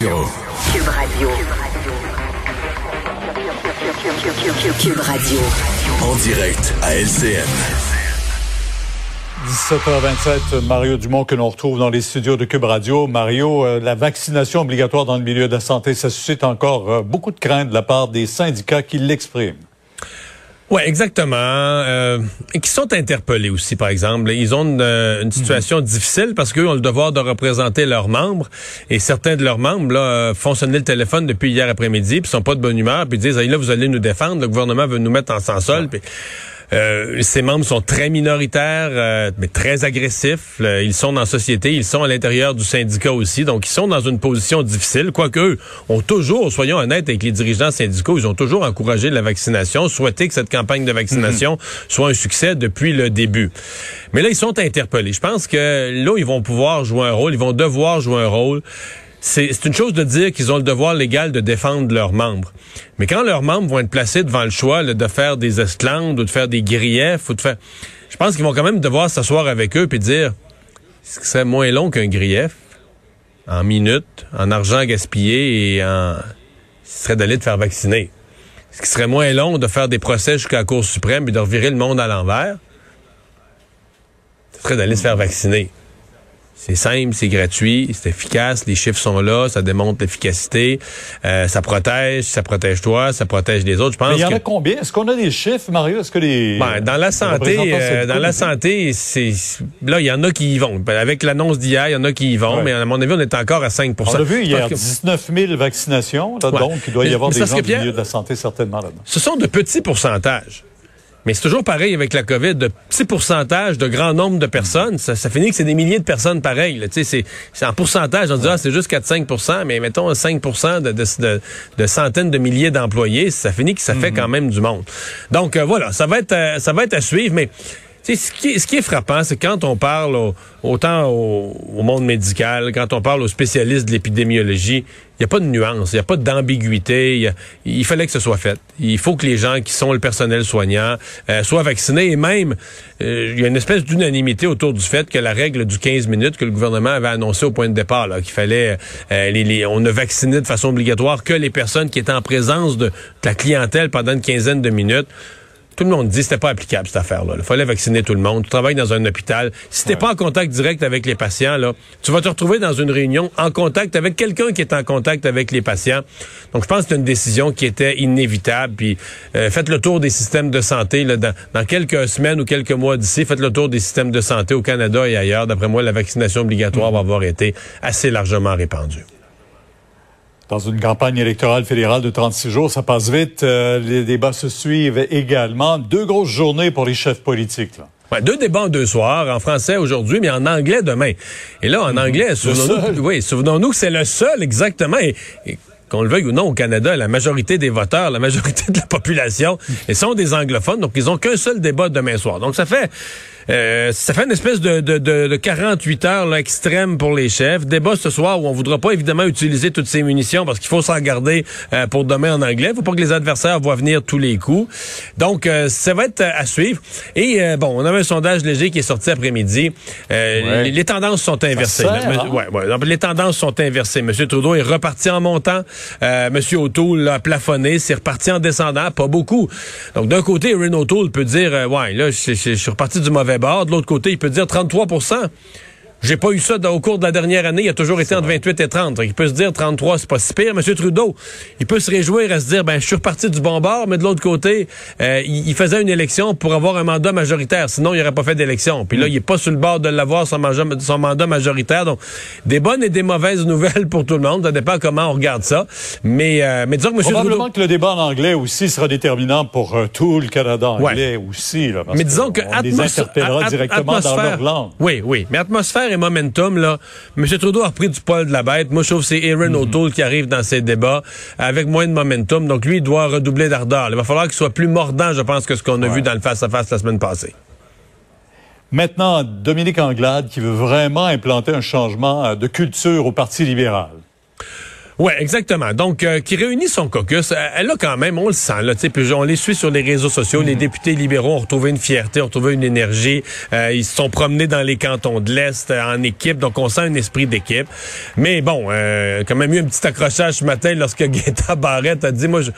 Cube Radio. Cube Radio. En direct à LCN. 17h27, Mario Dumont que l'on retrouve dans les studios de Cube Radio. Mario, euh, la vaccination obligatoire dans le milieu de la santé, ça suscite encore euh, beaucoup de craintes de la part des syndicats qui l'expriment. Oui, exactement. Euh, et qui sont interpellés aussi, par exemple. Ils ont une, euh, une situation difficile parce qu'eux ont le devoir de représenter leurs membres. Et certains de leurs membres là, euh, font sonner le téléphone depuis hier après-midi, puis sont pas de bonne humeur, puis disent, là, vous allez nous défendre, le gouvernement veut nous mettre en sans-sol. Euh, ces membres sont très minoritaires, euh, mais très agressifs. ils sont dans la société, ils sont à l'intérieur du syndicat aussi, donc ils sont dans une position difficile. Quoique eux ont toujours, soyons honnêtes avec les dirigeants syndicaux, ils ont toujours encouragé la vaccination, souhaité que cette campagne de vaccination mhm. soit un succès depuis le début. Mais là, ils sont interpellés. Je pense que là, ils vont pouvoir jouer un rôle, ils vont devoir jouer un rôle c'est une chose de dire qu'ils ont le devoir légal de défendre leurs membres. Mais quand leurs membres vont être placés devant le choix de faire des esclandres ou de faire des griefs ou de faire... Je pense qu'ils vont quand même devoir s'asseoir avec eux et dire ce qui serait moins long qu'un grief? En minutes, en argent gaspillé et en... Ce serait d'aller te faire vacciner. Ce qui serait moins long de faire des procès jusqu'à la Cour suprême et de revirer le monde à l'envers? Ce serait d'aller se faire vacciner. C'est simple, c'est gratuit, c'est efficace, les chiffres sont là, ça démontre l'efficacité, euh, ça protège, ça protège toi, ça protège les autres. Je pense. Mais il y en a combien? Est-ce qu'on a des chiffres, Mario? Est-ce que les ben, dans la santé, euh, dans la santé, c'est là il y en a qui y vont. Avec l'annonce d'hier, il y en a qui y vont, mais à mon avis, on est encore à 5 On a vu hier 19 000 vaccinations, donc il doit y avoir des gens du milieu de la santé certainement là-dedans. Ce sont de petits pourcentages. Mais c'est toujours pareil avec la COVID, de petits pourcentages, de grand nombre de personnes, ça, finit que c'est des milliers de personnes pareilles. C'est, c'est en pourcentage, on dit ah, c'est juste 4-5% mais mettons 5 de, de, de, centaines de milliers d'employés, ça finit que ça fait mm-hmm. quand même du monde. Donc euh, voilà, ça va être euh, ça va être à suivre, mais ce qui, ce qui est frappant, c'est quand on parle autant au, monde médical, quand on parle aux spécialistes de l'épidémiologie, il n'y a pas de nuance, il n'y a pas d'ambiguïté. Il fallait que ce soit fait. Il faut que les gens qui sont le personnel soignant euh, soient vaccinés. Et même, euh, il y a une espèce d'unanimité autour du fait que la règle du 15 minutes que le gouvernement avait annoncé au point de départ, qu'il fallait, euh, les, on ne vaccinait de façon obligatoire que les personnes qui étaient en présence de la clientèle pendant une quinzaine de minutes tout le monde dit que c'était pas applicable cette affaire-là. Il fallait vacciner tout le monde. Tu travailles dans un hôpital. Si t'es pas en contact direct avec les patients, là, tu vas te retrouver dans une réunion en contact avec quelqu'un qui est en contact avec les patients. Donc, je pense que c'est une décision qui était inévitable. Puis, euh, faites le tour des systèmes de santé là, dans, dans quelques semaines ou quelques mois d'ici. Faites le tour des systèmes de santé au Canada et ailleurs. D'après moi, la vaccination obligatoire va avoir été assez largement répandue dans une campagne électorale fédérale de 36 jours. Ça passe vite. Euh, les débats se suivent également. Deux grosses journées pour les chefs politiques. Là. deux débats en deux soirs, en français aujourd'hui, mais en anglais demain. Et là, en mhm. anglais, souvenons-nous, oui, souvenons-nous que c'est le seul, exactement. Et, qu'on le veuille ou non, au Canada, la majorité des voteurs, la majorité de la population, ils sont des anglophones, donc ils n'ont qu'un seul débat demain soir. Donc ça fait euh, ça fait une espèce de, de, de, 48 heures là, extrême pour les chefs. Débat ce soir où on voudra pas évidemment utiliser toutes ces munitions parce qu'il faut s'en garder euh, pour demain en anglais. faut pas que les adversaires voient venir tous les coups. Donc, euh, ça va être à suivre. Et bon, on a un sondage léger qui est sorti après-midi. Les, tendances sont inversées. Hein? ouais, ouais. les tendances sont inversées. Monsieur Trudeau est reparti en montant. Monsieur O'Toole a plafonné. C'est reparti en descendant. Pas beaucoup. Donc, d'un côté, Renault O'Toole peut dire, ouais, là, je suis reparti du mauvais de l'autre côté, il peut dire 33 j'ai pas eu ça au cours de la dernière année. Il a toujours été entre 28 et 30. il peut se dire 33, c'est pas si pire. Monsieur Trudeau, il peut se réjouir à se dire, ben, je suis reparti du bon bord, mais de l'autre côté, euh, il, faisait une élection pour avoir un mandat majoritaire. Sinon, il n'aurait pas fait d'élection. Puis là, il est pas sur le bord de l'avoir, son, son, mandat majoritaire. Donc, des bonnes et des mauvaises nouvelles pour tout le monde. Ça dépend comment on regarde ça. Mais, euh, mais disons que Monsieur Probablement que le débat en anglais aussi sera déterminant pour euh, tout le Canada anglais aussi. Là, mais disons que, on les interpellera directement dans leur langue. Oui, oui. Mais atmosphère et momentum, là, M. Trudeau a repris du poil de la bête. Moi, je trouve que c'est Aaron mhm. O'Toole qui arrive dans ces débats avec moins de momentum. Donc, lui, il doit redoubler d'ardeur. Il va falloir qu'il soit plus mordant, je pense, que ce qu'on a vu dans le face-à-face la semaine passée. Maintenant, Dominique Anglade qui veut vraiment implanter un changement euh, de culture au Parti libéral. Ouais, exactement. Donc, euh, qui réunit son caucus. Euh, elle a quand même, on le sent, là, puis on les suit sur les réseaux sociaux. Les députés libéraux ont retrouvé une fierté, ont retrouvé une énergie. Euh, ils se sont promenés dans les cantons de l'Est en équipe, donc on sent un esprit d'équipe. Mais bon, quand même eu un petit accrochage ce matin lorsque Guetta Barrette a dit, moi, je,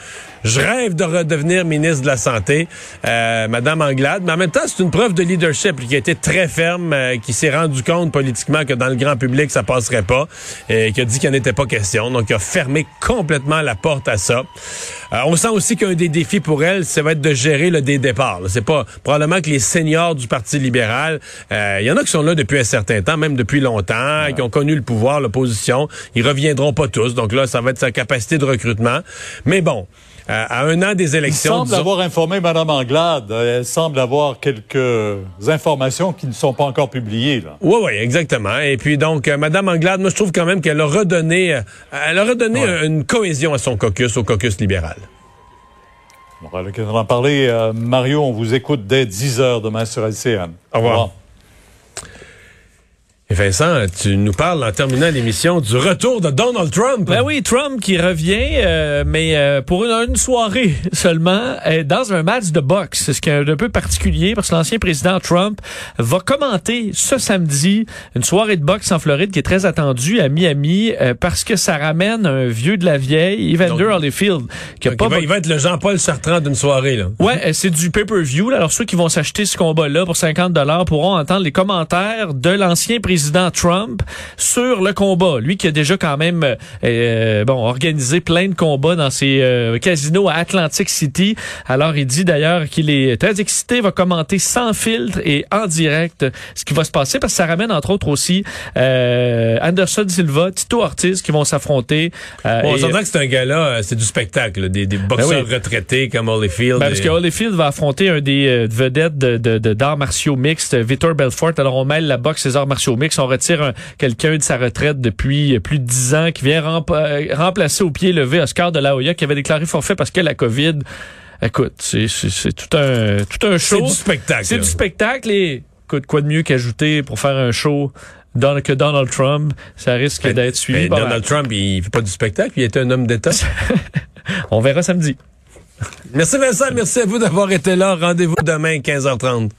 je rêve de redevenir ministre de la Santé, Madame Anglade. Mais en même temps, c'est une preuve de leadership qui a été très ferme, qui s'est rendu compte politiquement que dans le grand public, ça passerait pas, et qui a dit qu'il n'y en était pas question. Donc, a fermé complètement la porte à ça. Euh, on sent aussi qu'un des défis pour elle, ça va être de gérer le des départs. C'est pas probablement que les seniors du Parti libéral, euh, il y en a qui sont là depuis un certain temps, même depuis longtemps, qui ont connu le pouvoir, l'opposition. Ils reviendront pas tous. Donc là, ça va être sa capacité de recrutement. Mais bon. Euh, à un an des élections. Il semble avoir informé Mme Anglade. Elle semble avoir quelques informations qui ne sont pas encore publiées. Là. Oui, oui, exactement. Et puis donc, euh, Mme Anglade, moi je trouve quand même qu'elle a redonné, euh, elle a redonné une cohésion à son caucus, au caucus libéral. On va en parler. Mario, on vous écoute dès 10 heures demain sur LCN. Au revoir. Vincent, tu nous parles en terminant l'émission du retour de Donald Trump. Ben oui, Trump qui revient, euh, mais euh, pour une, soirée seulement, euh, dans un match de boxe. C'est ce qui est un peu particulier parce que l'ancien président Trump va commenter ce samedi une soirée de boxe en Floride qui est très attendue à Miami parce que ça ramène un vieux de la vieille, Evander Holyfield. Qui a pas il, va, être le Jean-Paul Sartrand d'une soirée. Là. Ouais, c'est du pay-per-view. Alors ceux qui vont s'acheter ce combat-là pour 50 dollars pourront entendre les commentaires de l'ancien président président Trump sur le combat. Lui qui a déjà quand même euh, euh, bon organisé plein de combats dans ses euh, casinos à Atlantic City. Alors il dit d'ailleurs qu'il est très excité, va commenter sans filtre et en direct ce qui va se passer parce que ça ramène entre autres aussi Anderson Silva, Tito Ortiz qui vont s'affronter. on s'entend que c'est un gars-là, c'est du spectacle, des, des, ben boxeurs retraités comme Holyfield. Ben, parce que Holyfield va affronter un des vedettes de, d'arts martiaux mixtes, Vitor Belfort. Alors on mêle la boxe et les arts martiaux mixtes on retire quelqu'un de sa retraite depuis plus de dix ans, qui vient euh, remplacer au pied levé Oscar de la Hoya, qui avait déclaré forfait parce que la COVID... Écoute, c'est tout un, tout un show. C'est du spectacle. C'est du spectacle et écoute, quoi de mieux qu'ajouter pour faire un show que Donald Trump, ça risque d'être suivi. Donald Trump, il fait pas du spectacle, il est un homme d'État. On verra samedi. Merci Vincent, merci à vous d'avoir été là. Rendez-vous demain 15h30.